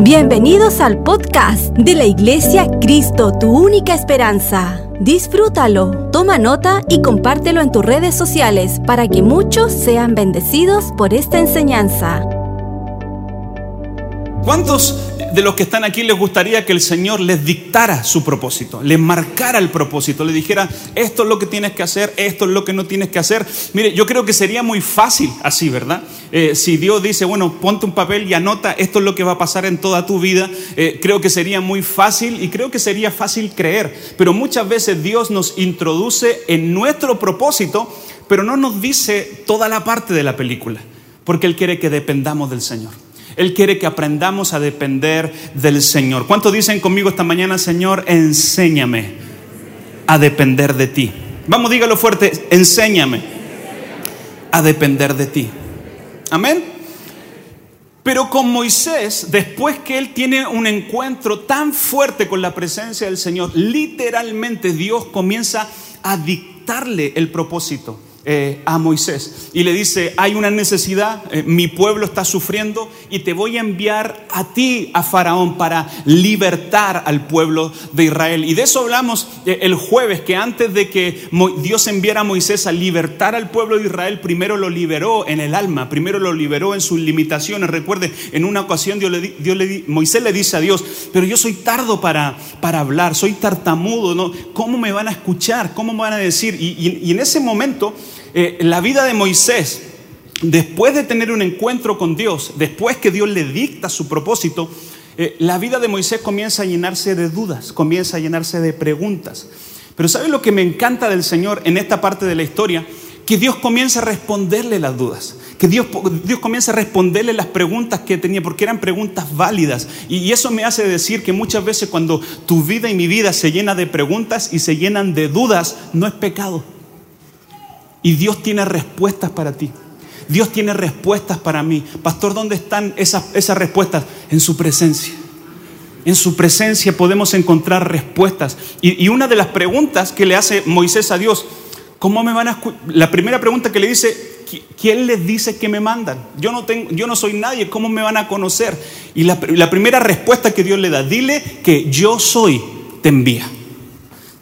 Bienvenidos al podcast de la Iglesia Cristo, tu única esperanza. Disfrútalo, toma nota y compártelo en tus redes sociales para que muchos sean bendecidos por esta enseñanza. ¿Cuántos de los que están aquí les gustaría que el Señor les dictara su propósito, les marcara el propósito, le dijera, esto es lo que tienes que hacer, esto es lo que no tienes que hacer? Mire, yo creo que sería muy fácil así, ¿verdad? Eh, si Dios dice, bueno, ponte un papel y anota, esto es lo que va a pasar en toda tu vida, eh, creo que sería muy fácil y creo que sería fácil creer, pero muchas veces Dios nos introduce en nuestro propósito, pero no nos dice toda la parte de la película, porque Él quiere que dependamos del Señor. Él quiere que aprendamos a depender del Señor. ¿Cuántos dicen conmigo esta mañana, Señor, enséñame a depender de ti? Vamos, dígalo fuerte, enséñame a depender de ti. Amén. Pero con Moisés, después que él tiene un encuentro tan fuerte con la presencia del Señor, literalmente Dios comienza a dictarle el propósito. Eh, a Moisés y le dice, hay una necesidad, eh, mi pueblo está sufriendo y te voy a enviar a ti, a Faraón, para libertar al pueblo de Israel. Y de eso hablamos eh, el jueves, que antes de que Dios enviara a Moisés a libertar al pueblo de Israel, primero lo liberó en el alma, primero lo liberó en sus limitaciones. Recuerde, en una ocasión Dios le, Moisés le dice a Dios, pero yo soy tardo para, para hablar, soy tartamudo, ¿no? ¿cómo me van a escuchar? ¿Cómo me van a decir? y en ese momento eh, la vida de Moisés, después de tener un encuentro con Dios, después que Dios le dicta su propósito, eh, la vida de Moisés comienza a llenarse de dudas, comienza a llenarse de preguntas. Pero ¿sabe lo que me encanta del Señor en esta parte de la historia? Que Dios comienza a responderle las dudas, que Dios, Dios comienza a responderle las preguntas que tenía, porque eran preguntas válidas. y eso me hace decir que muchas veces cuando tu vida y mi vida se llena de preguntas y se llenan de dudas, no es pecado. Y Dios tiene respuestas para ti. Dios tiene respuestas para mí. Pastor, ¿dónde están esas, esas respuestas? En su presencia. En su presencia podemos encontrar respuestas. Y, una de las preguntas que le hace Moisés a Dios, ¿cómo me van a La primera pregunta que le dice, ¿quién les dice que me mandan? Yo no, tengo, yo no soy nadie, ¿cómo me van a conocer? Y la, la primera respuesta que Dios le da, dile que yo soy, te envía.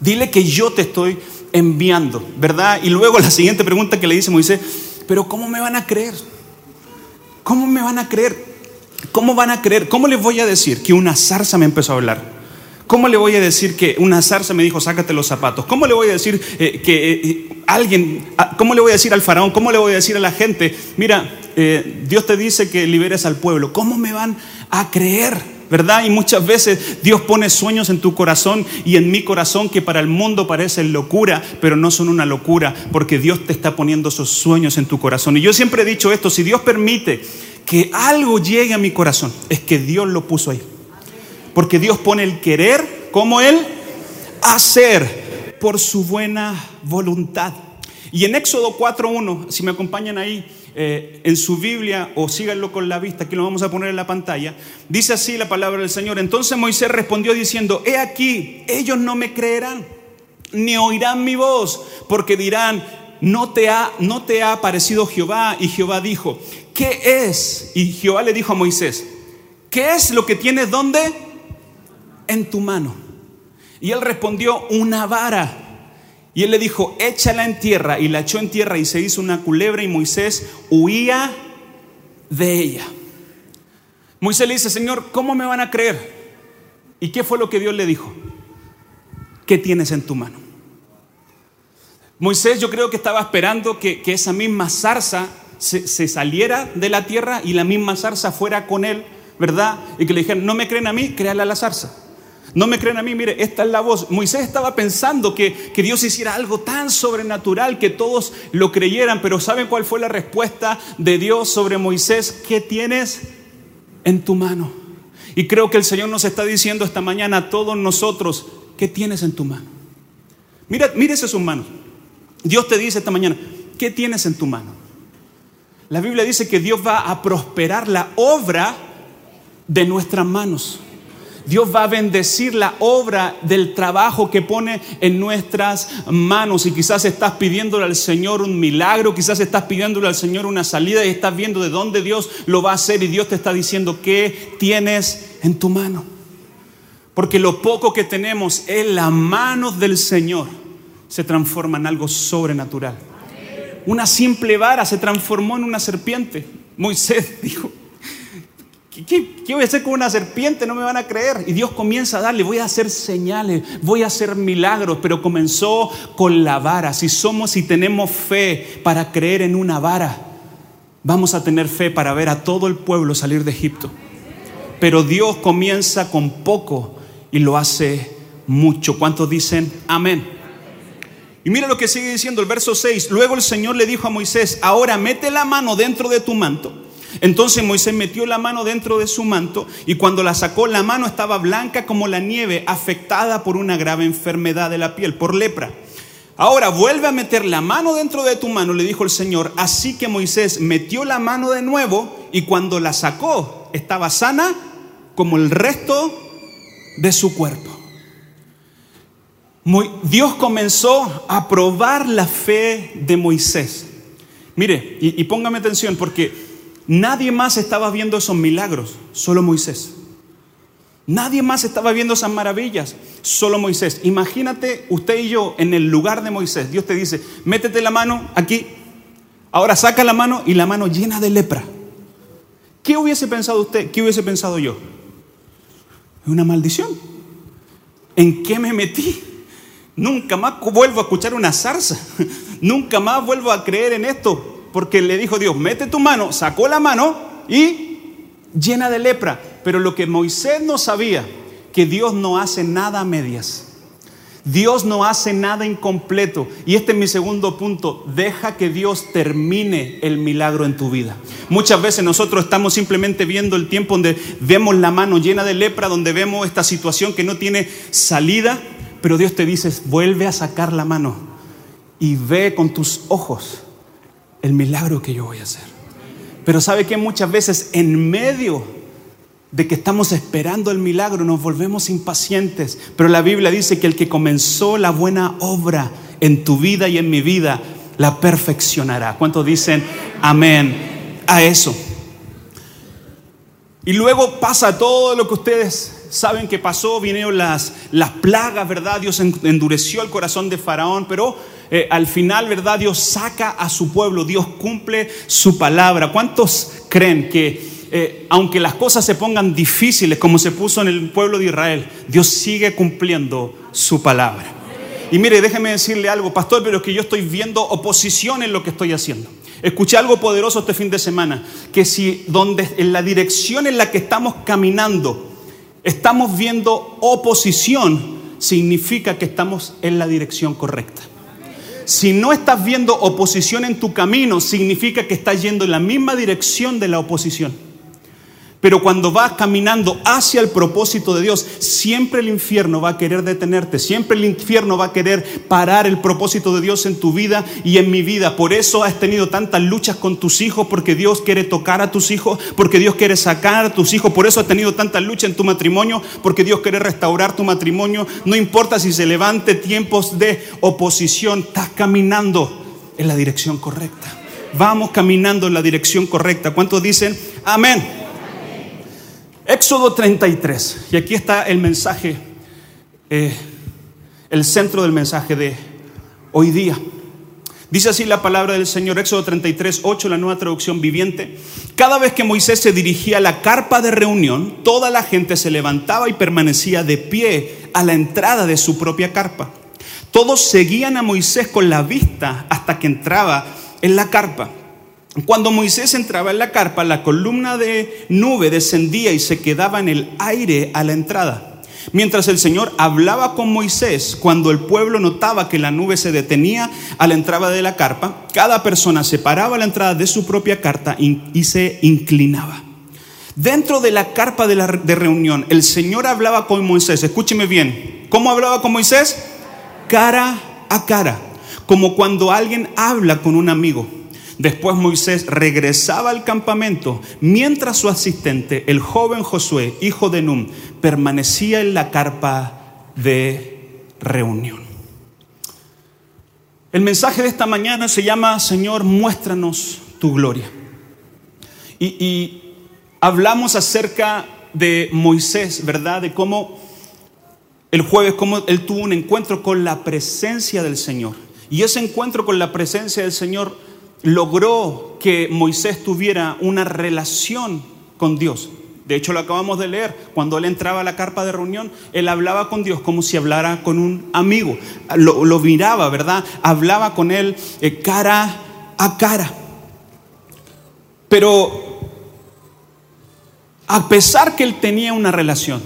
Dile que yo te estoy enviando, ¿verdad? Y luego la siguiente pregunta que le dice Moisés, pero ¿cómo me van a creer? ¿Cómo me van a creer? ¿Cómo van a creer? ¿Cómo les voy a decir que una zarza me empezó a hablar? ¿Cómo le voy a decir que una zarza me dijo, sácate los zapatos? ¿Cómo le voy a decir eh, que eh, alguien, ah, cómo le voy a decir al faraón? ¿Cómo le voy a decir a la gente, mira, eh, Dios te dice que liberes al pueblo? ¿Cómo me van a creer? ¿Verdad? Y muchas veces Dios pone sueños en tu corazón y en mi corazón que para el mundo parecen locura, pero no son una locura, porque Dios te está poniendo esos sueños en tu corazón. Y yo siempre he dicho esto, si Dios permite que algo llegue a mi corazón, es que Dios lo puso ahí. Porque Dios pone el querer como el hacer por su buena voluntad. Y en Éxodo 4.1, si me acompañan ahí, eh, en su Biblia o síganlo con la vista, que lo vamos a poner en la pantalla, dice así la palabra del Señor. Entonces Moisés respondió diciendo, he aquí, ellos no me creerán, ni oirán mi voz, porque dirán, no te ha, no te ha aparecido Jehová. Y Jehová dijo, ¿qué es? Y Jehová le dijo a Moisés, ¿qué es lo que tienes donde? En tu mano. Y él respondió, una vara. Y él le dijo, échala en tierra. Y la echó en tierra y se hizo una culebra y Moisés huía de ella. Moisés le dice, Señor, ¿cómo me van a creer? ¿Y qué fue lo que Dios le dijo? ¿Qué tienes en tu mano? Moisés yo creo que estaba esperando que, esa misma zarza se, se, saliera de la tierra y la misma zarza fuera con él, ¿verdad? Y que le dijeran, no me creen a mí, créale a la zarza. No me creen a mí, mire, esta es la voz. Moisés estaba pensando que, que, Dios hiciera algo tan sobrenatural que todos lo creyeran, pero ¿saben cuál fue la respuesta de Dios sobre Moisés? ¿Qué tienes en tu mano? Y creo que el Señor nos está diciendo esta mañana a todos nosotros, ¿qué tienes en tu mano? Mira, mírese sus manos. Dios te dice esta mañana, ¿qué tienes en tu mano? La Biblia dice que Dios va a prosperar la obra de nuestras manos. Dios va a bendecir la obra del trabajo que pone en nuestras manos. Y quizás estás pidiéndole al Señor un milagro, quizás estás pidiéndole al Señor una salida y estás viendo de dónde Dios lo va a hacer y Dios te está diciendo qué tienes en tu mano. Porque lo poco que tenemos en las manos del Señor se transforma en algo sobrenatural. Una simple vara se transformó en una serpiente. Moisés dijo, ¿Qué, voy a hacer con una serpiente? No me van a creer. Y Dios comienza a darle, voy a hacer señales, voy a hacer milagros, pero comenzó con la vara. Si somos y tenemos fe para creer en una vara, vamos a tener fe para ver a todo el pueblo salir de Egipto. Pero Dios comienza con poco y lo hace mucho. ¿Cuántos dicen amén? Y mira lo que sigue diciendo el verso 6. Luego el Señor le dijo a Moisés, ahora mete la mano dentro de tu manto entonces Moisés metió la mano dentro de su manto y cuando la sacó la mano estaba blanca como la nieve, afectada por una grave enfermedad de la piel, por lepra. Ahora vuelve a meter la mano dentro de tu mano, le dijo el Señor. Así que Moisés metió la mano de nuevo y cuando la sacó estaba sana como el resto de su cuerpo. Dios comenzó a probar la fe de Moisés. Mire, y, y póngame atención porque Nadie más estaba viendo esos milagros, solo Moisés. Nadie más estaba viendo esas maravillas, solo Moisés. Imagínate usted y yo en el lugar de Moisés. Dios te dice, métete la mano aquí. Ahora saca la mano y la mano llena de lepra. ¿Qué hubiese pensado usted? ¿Qué hubiese pensado yo? Es una maldición. ¿En qué me metí? Nunca más vuelvo a escuchar una zarza. Nunca más vuelvo a creer en esto porque le dijo Dios, mete tu mano, sacó la mano y llena de lepra. Pero lo que Moisés no sabía, que Dios no hace nada a medias. Dios no hace nada incompleto. Y este es mi segundo punto. Deja que Dios termine el milagro en tu vida. Muchas veces nosotros estamos simplemente viendo el tiempo donde vemos la mano llena de lepra, donde vemos esta situación que no tiene salida, pero Dios te dice, vuelve a sacar la mano y ve con tus ojos el milagro que yo voy a hacer. Pero sabe que muchas veces en medio de que estamos esperando el milagro nos volvemos impacientes. Pero la Biblia dice que el que comenzó la buena obra en tu vida y en mi vida, la perfeccionará. ¿Cuántos dicen amén a eso? Y luego pasa todo lo que ustedes saben que pasó, vinieron las, las plagas, ¿verdad? Dios endureció el corazón de Faraón, pero eh, al final, ¿verdad? Dios saca a su pueblo, Dios cumple su palabra. ¿Cuántos creen que eh, aunque las cosas se pongan difíciles como se puso en el pueblo de Israel, Dios sigue cumpliendo su palabra? Y mire, déjeme decirle algo, pastor, pero es que yo estoy viendo oposición en lo que estoy haciendo. Escuché algo poderoso este fin de semana, que si donde en la dirección en la que estamos caminando estamos viendo oposición, significa que estamos en la dirección correcta. Si no estás viendo oposición en tu camino, significa que estás yendo en la misma dirección de la oposición. Pero cuando vas caminando hacia el propósito de Dios, siempre el infierno va a querer detenerte, siempre el infierno va a querer parar el propósito de Dios en tu vida y en mi vida. Por eso has tenido tantas luchas con tus hijos, porque Dios quiere tocar a tus hijos, porque Dios quiere sacar a tus hijos. Por eso has tenido tantas luchas en tu matrimonio, porque Dios quiere restaurar tu matrimonio. No importa si se levante tiempos de oposición, estás caminando en la dirección correcta. Vamos caminando en la dirección correcta. ¿Cuántos dicen amén? Éxodo 33, y aquí está el mensaje, eh, el centro del mensaje de hoy día. Dice así la palabra del Señor, Éxodo 33, 8, la nueva traducción viviente. Cada vez que Moisés se dirigía a la carpa de reunión, toda la gente se levantaba y permanecía de pie a la entrada de su propia carpa. Todos seguían a Moisés con la vista hasta que entraba en la carpa. Cuando Moisés entraba en la carpa, la columna de nube descendía y se quedaba en el aire a la entrada. Mientras el Señor hablaba con Moisés, cuando el pueblo notaba que la nube se detenía a la entrada de la carpa, cada persona se paraba a la entrada de su propia carta y se inclinaba. Dentro de la carpa de, la, de reunión, el Señor hablaba con Moisés. Escúcheme bien. ¿Cómo hablaba con Moisés? Cara a cara. Como cuando alguien habla con un amigo. Después Moisés regresaba al campamento mientras su asistente, el joven Josué, hijo de Num, permanecía en la carpa de reunión. El mensaje de esta mañana se llama, Señor, muéstranos tu gloria. Y, y hablamos acerca de Moisés, ¿verdad? De cómo el jueves, cómo él tuvo un encuentro con la presencia del Señor. Y ese encuentro con la presencia del Señor logró que Moisés tuviera una relación con Dios. De hecho, lo acabamos de leer. Cuando él entraba a la carpa de reunión, él hablaba con Dios como si hablara con un amigo. Lo, miraba, ¿verdad? Hablaba con él eh, cara a cara. Pero a pesar que él tenía una relación,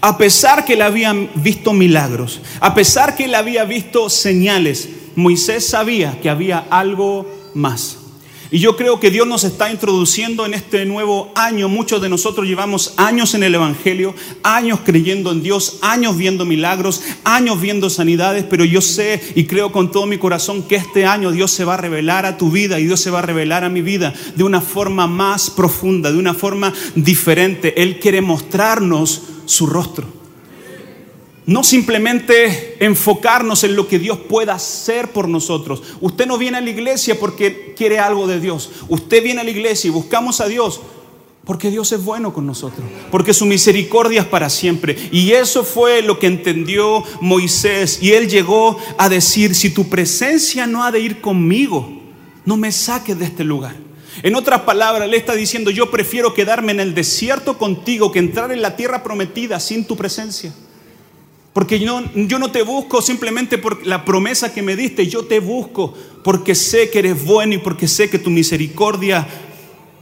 a pesar que él había visto milagros, a pesar que él había visto señales, Moisés sabía que había algo más. Y yo creo que Dios nos está introduciendo en este nuevo año. Muchos de nosotros llevamos años en el Evangelio, años creyendo en Dios, años viendo milagros, años viendo sanidades, pero yo sé y creo con todo mi corazón que este año Dios se va a revelar a tu vida y Dios se va a revelar a mi vida de una forma más profunda, de una forma diferente. Él quiere mostrarnos su rostro. No simplemente enfocarnos en lo que Dios pueda hacer por nosotros. Usted no viene a la iglesia porque quiere algo de Dios. Usted viene a la iglesia y buscamos a Dios porque Dios es bueno con nosotros, porque su misericordia es para siempre. Y eso fue lo que entendió Moisés. Y él llegó a decir, si tu presencia no ha de ir conmigo, no me saques de este lugar. En otras palabras, le está diciendo, yo prefiero quedarme en el desierto contigo que entrar en la tierra prometida sin tu presencia. Porque yo, no te busco simplemente por la promesa que me diste, yo te busco porque sé que eres bueno y porque sé que tu misericordia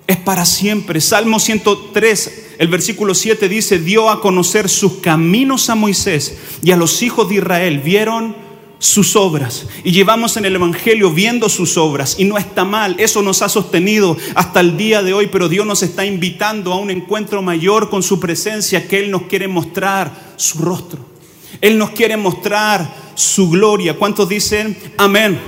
es para siempre. Salmo 103, el versículo 7 dice, dio a conocer sus caminos a Moisés y a los hijos de Israel vieron sus obras. Y llevamos en el Evangelio viendo sus obras. Y no está mal, eso nos ha sostenido hasta el día de hoy, pero Dios nos está invitando a un encuentro mayor con su presencia, que Él nos quiere mostrar su rostro. Él nos quiere mostrar su gloria. ¿Cuántos dicen amén?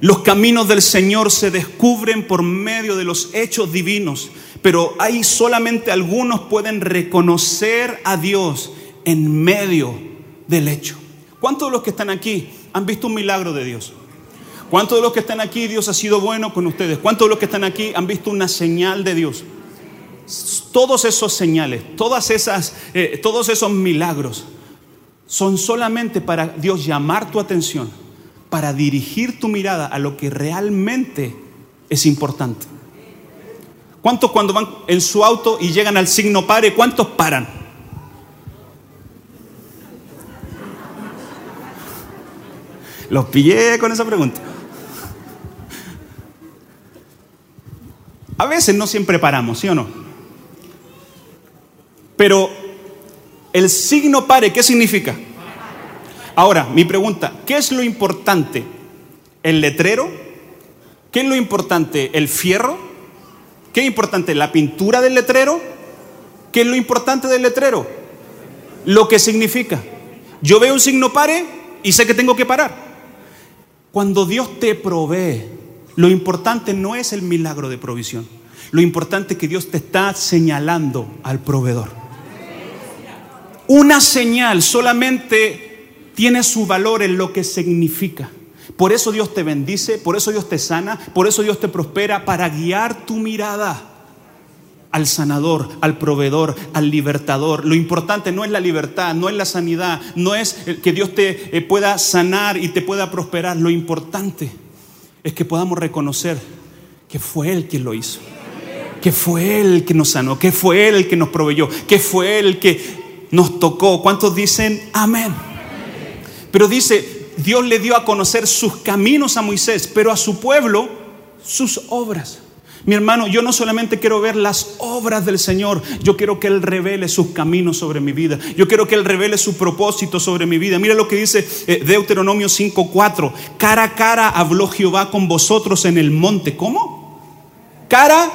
Los caminos del Señor se descubren por medio de los hechos divinos, pero ahí solamente algunos pueden reconocer a Dios en medio del hecho. ¿Cuántos de los que están aquí han visto un milagro de Dios? ¿Cuántos de los que están aquí Dios ha sido bueno con ustedes? ¿Cuántos de los que están aquí han visto una señal de Dios? Todos esos señales, todas esas, eh, todos esos milagros son solamente para Dios llamar tu atención, para dirigir tu mirada a lo que realmente es importante. ¿Cuántos cuando van en su auto y llegan al signo pare, cuántos paran? Los pillé con esa pregunta. A veces no siempre paramos, ¿sí o no? Pero el signo pare, ¿qué significa? Ahora, mi pregunta, ¿qué es lo importante? ¿El letrero? ¿Qué es lo importante? ¿El fierro? ¿Qué es importante? ¿La pintura del letrero? ¿Qué es lo importante del letrero? Lo que significa. Yo veo un signo pare y sé que tengo que parar. Cuando Dios te provee, lo importante no es el milagro de provisión. Lo importante es que Dios te está señalando al proveedor. Una señal solamente tiene su valor en lo que significa. Por eso Dios te bendice, por eso Dios te sana, por eso Dios te prospera, para guiar tu mirada al sanador, al proveedor, al libertador. Lo importante no es la libertad, no es la sanidad, no es que Dios te eh, pueda sanar y te pueda prosperar. Lo importante es que podamos reconocer que fue Él quien lo hizo, que fue Él que nos sanó, que fue Él que nos proveyó, que fue Él que nos tocó. ¿Cuántos dicen amén? Pero dice, Dios le dio a conocer sus caminos a Moisés, pero a su pueblo sus obras. Mi hermano, yo no solamente quiero ver las obras del Señor, yo quiero que Él revele sus caminos sobre mi vida. Yo quiero que Él revele su propósito sobre mi vida. Mira lo que dice eh, Deuteronomio 5:4. Cara a cara habló Jehová con vosotros en el monte. ¿Cómo? Cara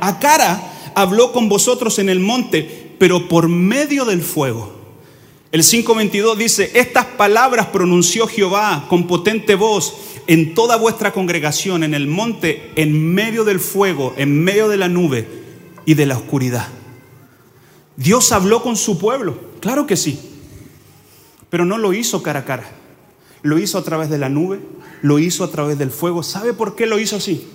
a cara habló con vosotros en el monte pero por medio del fuego. El 5.22 dice, estas palabras pronunció Jehová con potente voz en toda vuestra congregación, en el monte, en medio del fuego, en medio de la nube y de la oscuridad. Dios habló con su pueblo, claro que sí, pero no lo hizo cara a cara. Lo hizo a través de la nube, lo hizo a través del fuego. ¿Sabe por qué lo hizo así?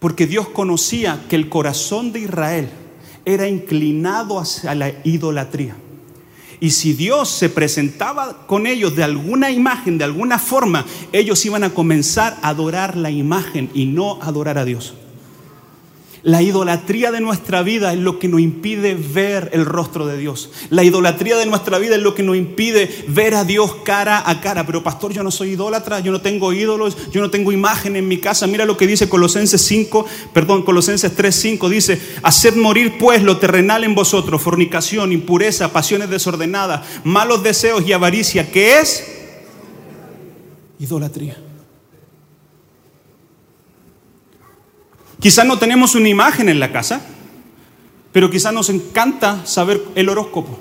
Porque Dios conocía que el corazón de Israel era inclinado hacia la idolatría. Y si Dios se presentaba con ellos de alguna imagen, de alguna forma, ellos iban a comenzar a adorar la imagen y no adorar a Dios. La idolatría de nuestra vida es lo que nos impide ver el rostro de Dios. La idolatría de nuestra vida es lo que nos impide ver a Dios cara a cara. Pero pastor, yo no soy idólatra, yo no tengo ídolos, yo no tengo imagen en mi casa. Mira lo que dice Colosenses 5, perdón, Colosenses 3, 5 dice, haced morir pues lo terrenal en vosotros, fornicación, impureza, pasiones desordenadas, malos deseos y avaricia, que es idolatría. Quizás no tenemos una imagen en la casa, pero quizás nos encanta saber el horóscopo.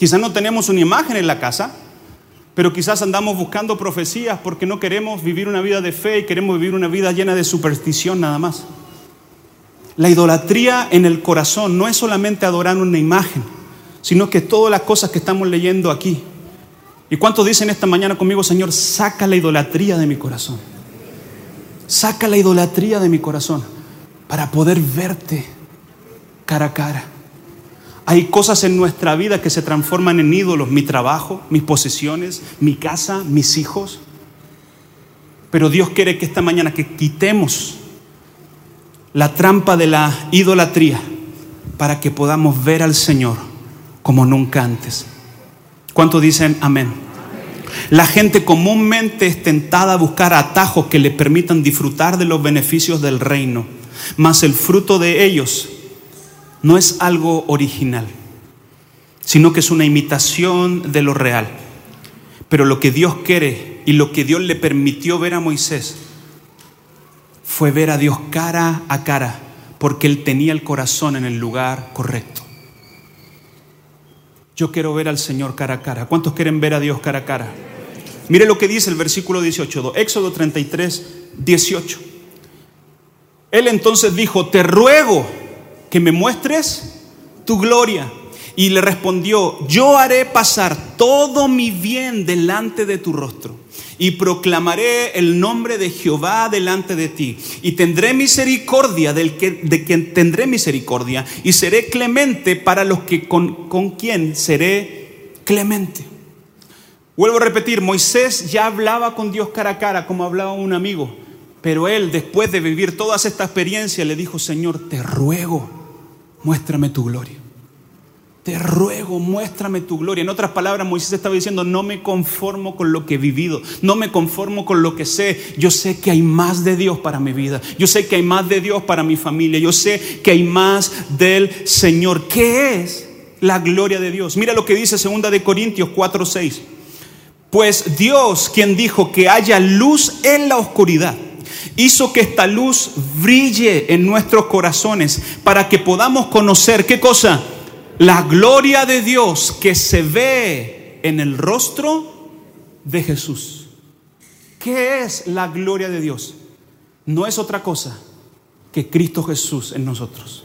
Quizás no tenemos una imagen en la casa, pero quizás andamos buscando profecías porque no queremos vivir una vida de fe y queremos vivir una vida llena de superstición nada más. La idolatría en el corazón no es solamente adorar una imagen, sino que todas las cosas que estamos leyendo aquí. ¿Y cuántos dicen esta mañana conmigo, Señor, saca la idolatría de mi corazón? Saca la idolatría de mi corazón para poder verte cara a cara. Hay cosas en nuestra vida que se transforman en ídolos, mi trabajo, mis posesiones, mi casa, mis hijos. Pero Dios quiere que esta mañana que quitemos la trampa de la idolatría para que podamos ver al Señor como nunca antes. ¿Cuántos dicen amén? La gente comúnmente es tentada a buscar atajos que le permitan disfrutar de los beneficios del reino, mas el fruto de ellos no es algo original, sino que es una imitación de lo real. Pero lo que Dios quiere y lo que Dios le permitió ver a Moisés fue ver a Dios cara a cara, porque él tenía el corazón en el lugar correcto. Yo quiero ver al Señor cara a cara. ¿Cuántos quieren ver a Dios cara a cara? Mire lo que dice el versículo 18, Éxodo 33, 18. Él entonces dijo, te ruego que me muestres tu gloria. Y le respondió, yo haré pasar todo mi bien delante de tu rostro y proclamaré el nombre de Jehová delante de ti. Y tendré misericordia del que, de quien tendré misericordia y seré clemente para los que con, con quien seré clemente. Vuelvo a repetir, Moisés ya hablaba con Dios cara a cara como hablaba un amigo, pero él después de vivir toda esta experiencia le dijo, Señor, te ruego, muéstrame tu gloria. Te ruego, muéstrame tu gloria. En otras palabras, Moisés estaba diciendo, no me conformo con lo que he vivido, no me conformo con lo que sé. Yo sé que hay más de Dios para mi vida. Yo sé que hay más de Dios para mi familia. Yo sé que hay más del Señor. ¿Qué es la gloria de Dios? Mira lo que dice 2 de Corintios 4, 6. Pues Dios, quien dijo que haya luz en la oscuridad, hizo que esta luz brille en nuestros corazones para que podamos conocer, ¿qué cosa? La gloria de Dios que se ve en el rostro de Jesús. ¿Qué es la gloria de Dios? No es otra cosa que Cristo Jesús en nosotros.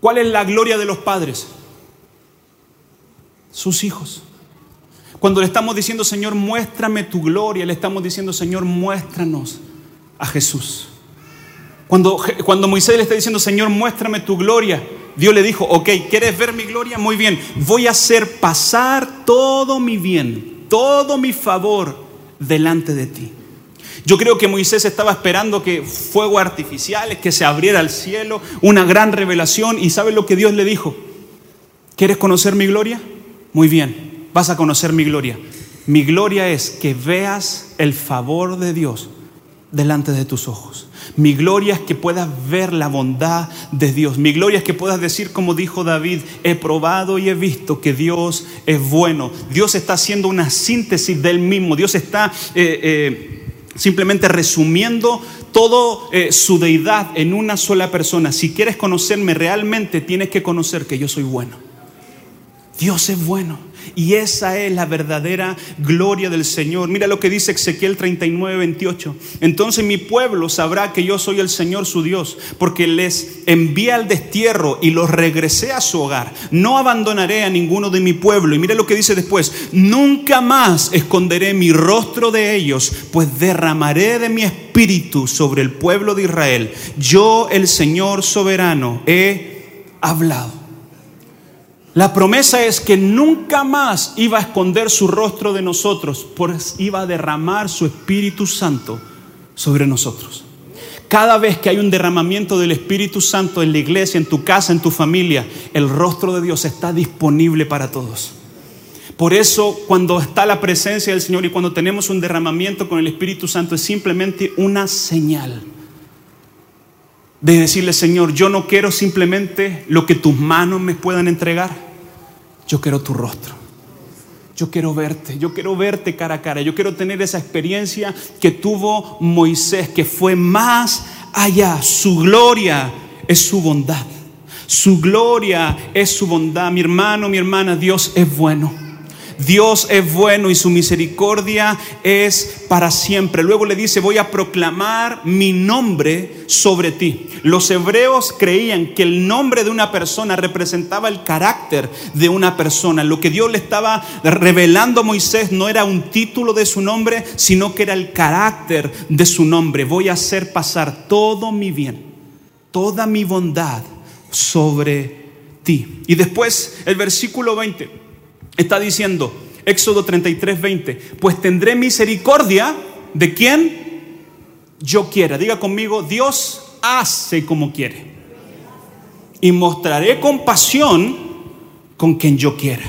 ¿Cuál es la gloria de los padres? Sus hijos. Cuando le estamos diciendo, Señor, muéstrame tu gloria, le estamos diciendo, Señor, muéstranos a Jesús. Cuando, cuando Moisés le está diciendo, Señor, muéstrame tu gloria, Dios le dijo, ok, ¿quieres ver mi gloria? Muy bien, voy a hacer pasar todo mi bien, todo mi favor delante de ti. Yo creo que Moisés estaba esperando que fuego artificiales, que se abriera el cielo, una gran revelación. ¿Y sabe lo que Dios le dijo? ¿Quieres conocer mi gloria? Muy bien, vas a conocer mi gloria. Mi gloria es que veas el favor de Dios delante de tus ojos. Mi gloria es que puedas ver la bondad de Dios. Mi gloria es que puedas decir como dijo David, he probado y he visto que Dios es bueno. Dios está haciendo una síntesis del mismo. Dios está eh, eh, simplemente resumiendo toda eh, su deidad en una sola persona. Si quieres conocerme realmente, tienes que conocer que yo soy bueno. Dios es bueno. Y esa es la verdadera gloria del Señor. Mira lo que dice Ezequiel 39, 28. Entonces mi pueblo sabrá que yo soy el Señor su Dios, porque les envié al destierro y los regresé a su hogar. No abandonaré a ninguno de mi pueblo. Y mira lo que dice después. Nunca más esconderé mi rostro de ellos, pues derramaré de mi espíritu sobre el pueblo de Israel. Yo, el Señor soberano, he hablado. La promesa es que nunca más iba a esconder su rostro de nosotros, pues iba a derramar su Espíritu Santo sobre nosotros. Cada vez que hay un derramamiento del Espíritu Santo en la iglesia, en tu casa, en tu familia, el rostro de Dios está disponible para todos. Por eso cuando está la presencia del Señor y cuando tenemos un derramamiento con el Espíritu Santo es simplemente una señal de decirle, Señor, yo no quiero simplemente lo que tus manos me puedan entregar, yo quiero tu rostro. Yo quiero verte, yo quiero verte cara a cara, yo quiero tener esa experiencia que tuvo Moisés, que fue más allá. Su gloria es su bondad. Su gloria es su bondad. Mi hermano, mi hermana, Dios es bueno. Dios es bueno y su misericordia es para siempre. Luego le dice, voy a proclamar mi nombre sobre ti. Los hebreos creían que el nombre de una persona representaba el carácter de una persona. Lo que Dios le estaba revelando a Moisés no era un título de su nombre, sino que era el carácter de su nombre. Voy a hacer pasar todo mi bien, toda mi bondad sobre ti. Y después el versículo 20 está diciendo, Éxodo 33, 20, pues tendré misericordia de quien yo quiera. Diga conmigo, Dios hace como quiere. Y mostraré compasión con quien yo quiera.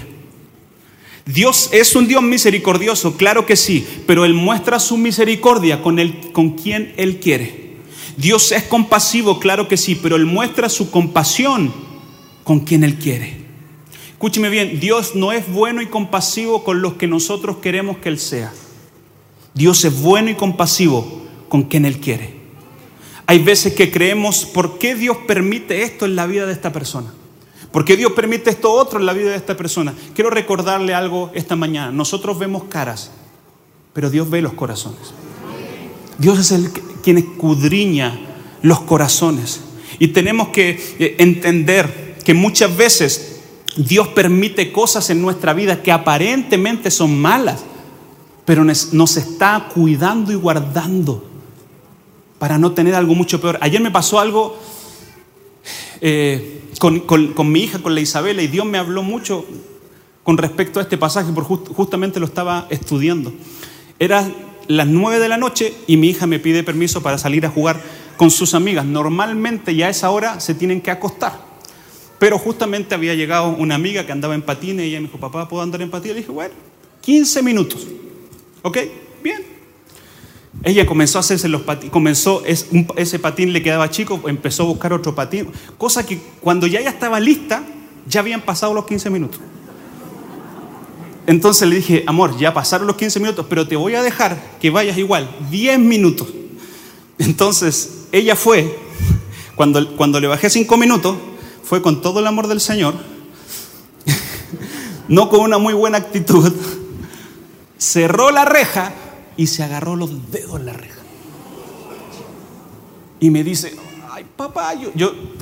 Dios es un Dios misericordioso, claro que sí, pero Él muestra su misericordia con, el, con quien Él quiere. Dios es compasivo, claro que sí, pero Él muestra su compasión con quien Él quiere. Escúcheme bien, Dios no es bueno y compasivo con los que nosotros queremos que Él sea. Dios es bueno y compasivo con quien Él quiere. Hay veces que creemos, ¿por qué Dios permite esto en la vida de esta persona? ¿Por qué Dios permite esto otro en la vida de esta persona? Quiero recordarle algo esta mañana. Nosotros vemos caras, pero Dios ve los corazones. Dios es el quien escudriña los corazones. Y tenemos que eh, entender que muchas veces Dios permite cosas en nuestra vida que aparentemente son malas, pero nos está cuidando y guardando para no tener algo mucho peor. Ayer me pasó algo eh, con, mi hija, con la Isabela, y Dios me habló mucho con respecto a este pasaje, porque justamente lo estaba estudiando. Era las nueve de la noche y mi hija me pide permiso para salir a jugar con sus amigas. Normalmente ya a esa hora se tienen que acostar. Pero justamente había llegado una amiga que andaba en patines y ella me dijo, papá, ¿puedo andar en patines? Le dije, bueno, 15 minutos. ¿Ok? Bien. Ella comenzó a hacerse los patines, comenzó, ese patín le quedaba chico, empezó a buscar otro patín, cosa que cuando ya ella estaba lista, ya habían pasado los 15 minutos. Entonces le dije, amor, ya pasaron los 15 minutos, pero te voy a dejar que vayas igual, 10 minutos. Entonces ella fue, cuando, cuando le bajé 5 minutos, fue con todo el amor del Señor, no con una muy buena actitud, cerró la reja y se agarró los dedos en la reja. Y me dice, ay papá, yo,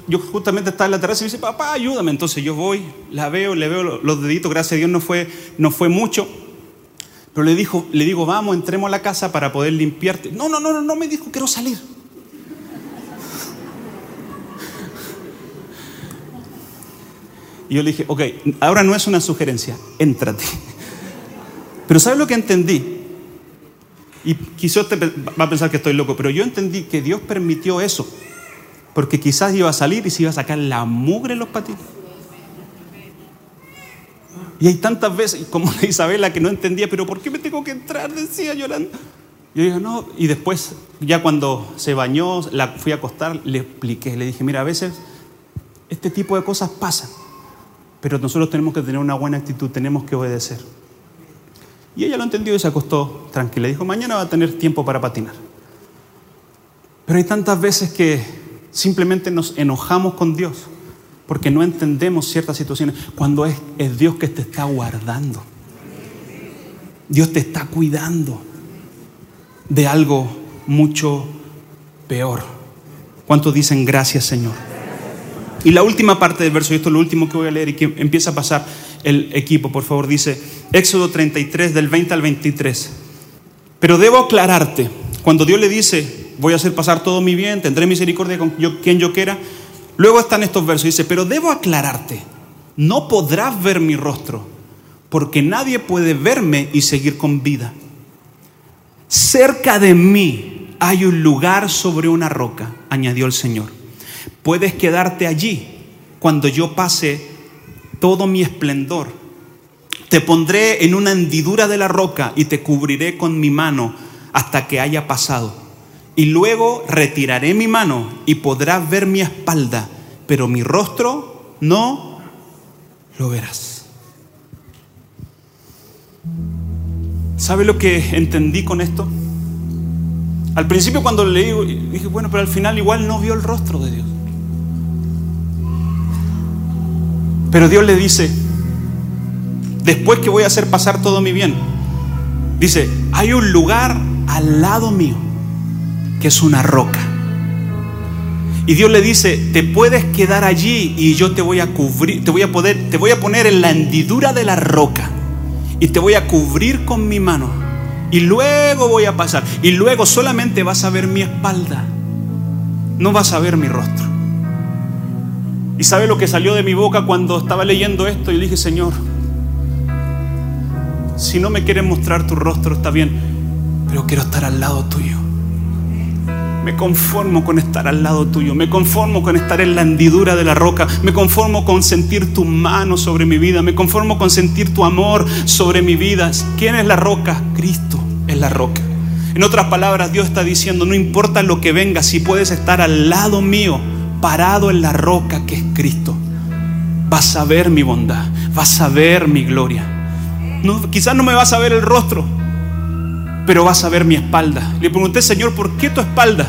yo, justamente estaba en la terraza y me dice, papá, ayúdame. Entonces yo voy, la veo, le veo los deditos, gracias a Dios no fue, no fue mucho. Pero le, dijo, le digo, vamos, entremos a la casa para poder limpiarte. No, no, no, no, no me dijo, quiero salir. Y yo le dije, ok, ahora no es una sugerencia, éntrate. Pero ¿sabes lo que entendí? Y quizás te va a pensar que estoy loco, pero yo entendí que Dios permitió eso, porque quizás iba a salir y se iba a sacar la mugre en los patines. Y hay tantas veces, como la Isabela, que no entendía, pero ¿por qué me tengo que entrar? Decía llorando. Yo digo, no, y después, ya cuando se bañó, la fui a acostar, le expliqué, le dije, mira, a veces este tipo de cosas pasan. Pero nosotros tenemos que tener una buena actitud, tenemos que obedecer. Y ella lo entendió y se acostó tranquila. Dijo, mañana va a tener tiempo para patinar. Pero hay tantas veces que simplemente nos enojamos con Dios porque no entendemos ciertas situaciones, cuando es, es Dios que te está guardando. Dios te está cuidando de algo mucho peor. ¿Cuántos dicen gracias Señor? Y la última parte del verso, y esto es lo último que voy a leer y que empieza a pasar el equipo, por favor, dice Éxodo 33 del 20 al 23. Pero debo aclararte, cuando Dios le dice, voy a hacer pasar todo mi bien, tendré misericordia con quien yo quiera, luego están estos versos, dice, pero debo aclararte, no podrás ver mi rostro, porque nadie puede verme y seguir con vida. Cerca de mí hay un lugar sobre una roca, añadió el Señor. Puedes quedarte allí cuando yo pase todo mi esplendor. Te pondré en una hendidura de la roca y te cubriré con mi mano hasta que haya pasado. Y luego retiraré mi mano y podrás ver mi espalda, pero mi rostro no lo verás. ¿Sabe lo que entendí con esto? Al principio cuando leí, dije, bueno, pero al final igual no vio el rostro de Dios. Pero Dios le dice, después que voy a hacer pasar todo mi bien, dice, hay un lugar al lado mío que es una roca. Y Dios le dice, te puedes quedar allí y yo te voy a cubrir, te voy a poder, te voy a poner en la hendidura de la roca y te voy a cubrir con mi mano. Y luego voy a pasar. Y luego solamente vas a ver mi espalda. No vas a ver mi rostro. Y sabe lo que salió de mi boca cuando estaba leyendo esto y dije, Señor, si no me quieres mostrar tu rostro está bien, pero quiero estar al lado tuyo. Me conformo con estar al lado tuyo, me conformo con estar en la hendidura de la roca, me conformo con sentir tu mano sobre mi vida, me conformo con sentir tu amor sobre mi vida. ¿Quién es la roca? Cristo es la roca. En otras palabras, Dios está diciendo, no importa lo que venga, si puedes estar al lado mío, parado en la roca que es Cristo, vas a ver mi bondad, vas a ver mi gloria. Quizás no me vas a ver el rostro, pero vas a ver mi espalda. Le pregunté, Señor, ¿por qué tu espalda?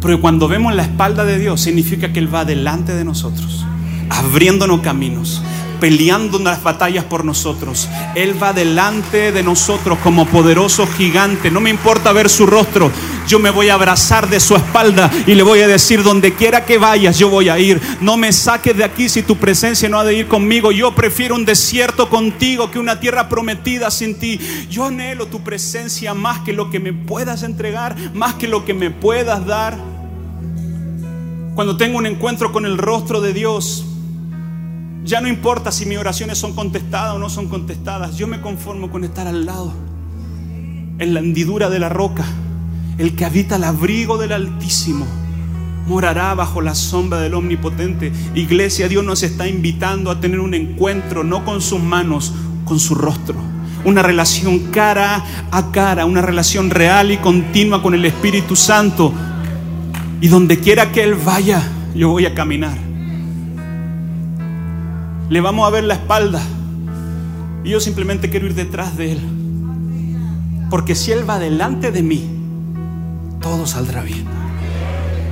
Porque cuando vemos la espalda de Dios, significa que Él va delante de nosotros, abriéndonos caminos, peleando las batallas por nosotros. Él va delante de nosotros como poderoso gigante. No me importa ver su rostro. Yo me voy a abrazar de su espalda y le voy a decir, donde quiera que vayas, yo voy a ir. No me saques de aquí si tu presencia no ha de ir conmigo. Yo prefiero un desierto contigo que una tierra prometida sin ti. Yo anhelo tu presencia más que lo que me puedas entregar, más que lo que me puedas dar. Cuando tengo un encuentro con el rostro de Dios, ya no importa si mis oraciones son contestadas o no son contestadas. Yo me conformo con estar al lado, en la hendidura de la roca. El que habita el abrigo del Altísimo morará bajo la sombra del Omnipotente. Iglesia, Dios nos está invitando a tener un encuentro, no con sus manos, con su rostro. Una relación cara a cara, una relación real y continua con el Espíritu Santo. Y donde quiera que Él vaya, yo voy a caminar le vamos a ver la espalda. Y yo simplemente quiero ir detrás de Él. Porque si Él va delante de mí, todo saldrá bien.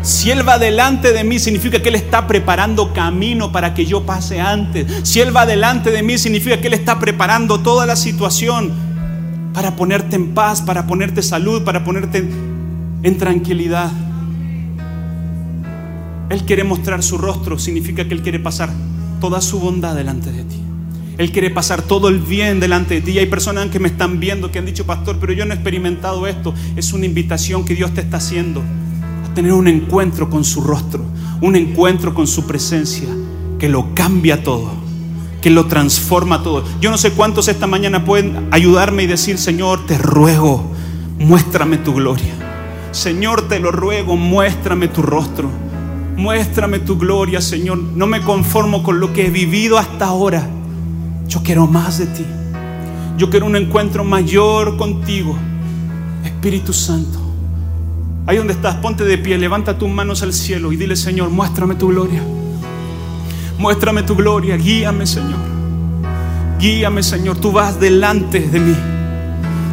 Si Él va delante de mí, significa que Él está preparando camino para que yo pase antes. Si Él va delante de mí, significa que Él está preparando toda la situación para ponerte en paz, para ponerte salud, para ponerte en tranquilidad. Él quiere mostrar su rostro, significa que Él quiere pasar toda su bondad delante de ti. Él quiere pasar todo el bien delante de ti. Y hay personas que me están viendo que han dicho, pastor, pero yo no he experimentado esto. Es una invitación que Dios te está haciendo a tener un encuentro con su rostro, un encuentro con su presencia que lo cambia todo, que lo transforma todo. Yo no sé cuántos esta mañana pueden ayudarme y decir, Señor, te ruego, muéstrame tu gloria. Señor, te lo ruego, muéstrame tu rostro. Muéstrame tu gloria, Señor. No me conformo con lo que he vivido hasta ahora. Yo quiero más de ti. Yo quiero un encuentro mayor contigo. Espíritu Santo. Ahí donde estás, ponte de pie, levanta tus manos al cielo y dile, Señor, muéstrame tu gloria. Muéstrame tu gloria, guíame, Señor. Guíame, Señor. Tú vas delante de mí.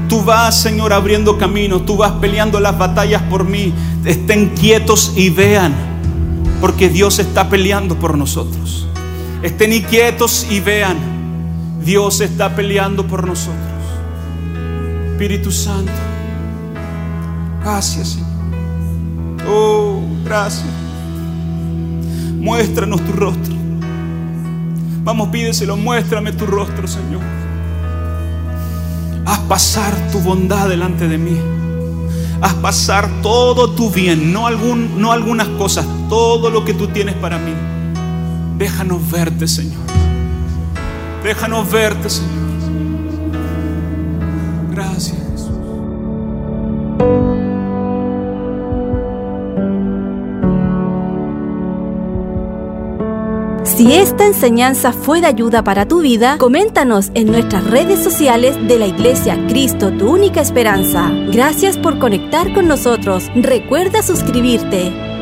Tú vas, Señor, abriendo camino. Tú vas peleando las batallas por mí. Estén quietos y vean porque Dios está peleando por nosotros. Estén inquietos y vean, Dios está peleando por nosotros. Espíritu Santo, gracias Señor. Oh, gracias. Muéstranos tu rostro. Vamos, pídeselo, muéstrame tu rostro, Señor. Haz pasar tu bondad delante de mí. Haz pasar todo tu bien, no, algún, no algunas cosas, todo lo que tú tienes para mí. Déjanos verte, Señor. Déjanos verte, Señor. Gracias. Jesús. Si esta enseñanza fue de ayuda para tu vida, coméntanos en nuestras redes sociales de la Iglesia Cristo, tu única esperanza. Gracias por conectar con nosotros. Recuerda suscribirte.